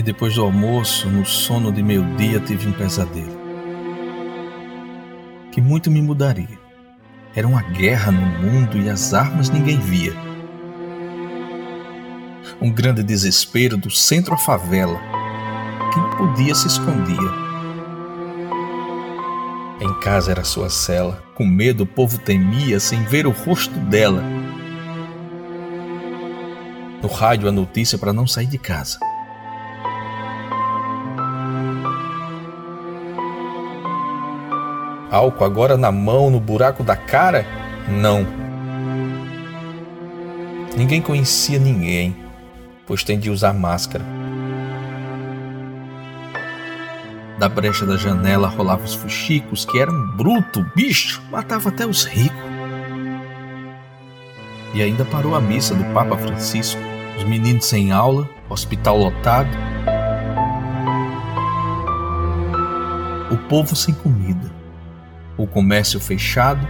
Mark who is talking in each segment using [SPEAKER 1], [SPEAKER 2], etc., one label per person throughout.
[SPEAKER 1] E depois do almoço, no sono de meio-dia, tive um pesadelo. Que muito me mudaria. Era uma guerra no mundo e as armas ninguém via. Um grande desespero do centro à favela. Quem podia se escondia. Em casa era sua cela. Com medo o povo temia sem ver o rosto dela. No rádio a notícia para não sair de casa. Álcool agora na mão, no buraco da cara? Não. Ninguém conhecia ninguém, pois tem de usar máscara. Da brecha da janela rolavam os fuxicos, que eram bruto, bicho, matava até os ricos. E ainda parou a missa do Papa Francisco, os meninos sem aula, hospital lotado, o povo sem comida, o comércio fechado,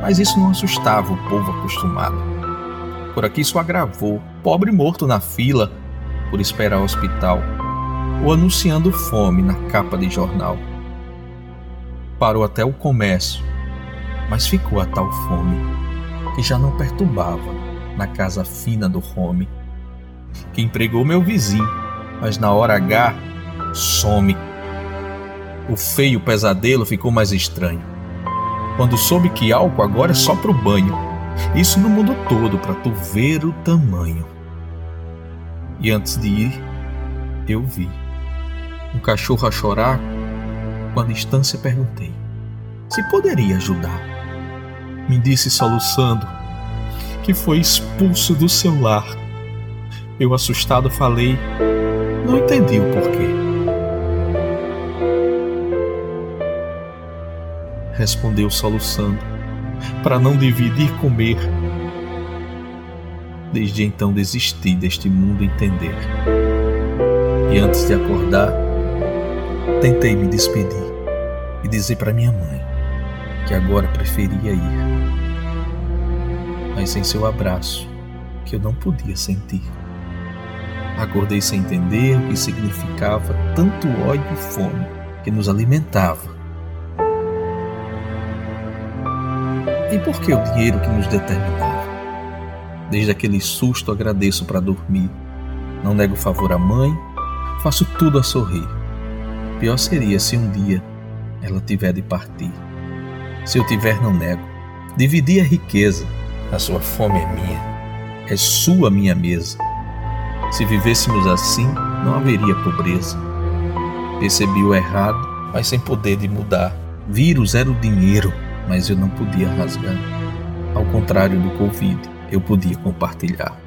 [SPEAKER 1] mas isso não assustava o povo acostumado. Por aqui isso agravou, pobre morto na fila por esperar o hospital ou anunciando fome na capa de jornal. Parou até o comércio, mas ficou a tal fome que já não perturbava na casa fina do home, que empregou meu vizinho, mas na hora H some. O feio pesadelo ficou mais estranho. Quando soube que álcool agora é só pro banho. Isso no mundo todo, para tu ver o tamanho. E antes de ir, eu vi um cachorro a chorar, com a distância perguntei se poderia ajudar. Me disse soluçando que foi expulso do seu lar. Eu assustado falei, não entendi o porquê. Respondeu soluçando, para não dividir comer. Desde então desisti deste mundo entender. E antes de acordar, Tentei me despedir e dizer para minha mãe que agora preferia ir, mas sem seu abraço, que eu não podia sentir. Acordei sem entender o que significava tanto ódio e fome que nos alimentava. E por que o dinheiro que nos determinava? Desde aquele susto agradeço para dormir. Não nego favor à mãe, faço tudo a sorrir. Pior seria se um dia ela tiver de partir. Se eu tiver, não nego. Dividir a riqueza. A sua fome é minha. É sua minha mesa. Se vivêssemos assim, não haveria pobreza. Percebi o errado, mas sem poder de mudar. Vírus era o dinheiro, mas eu não podia rasgar. Ao contrário do Covid, eu podia compartilhar.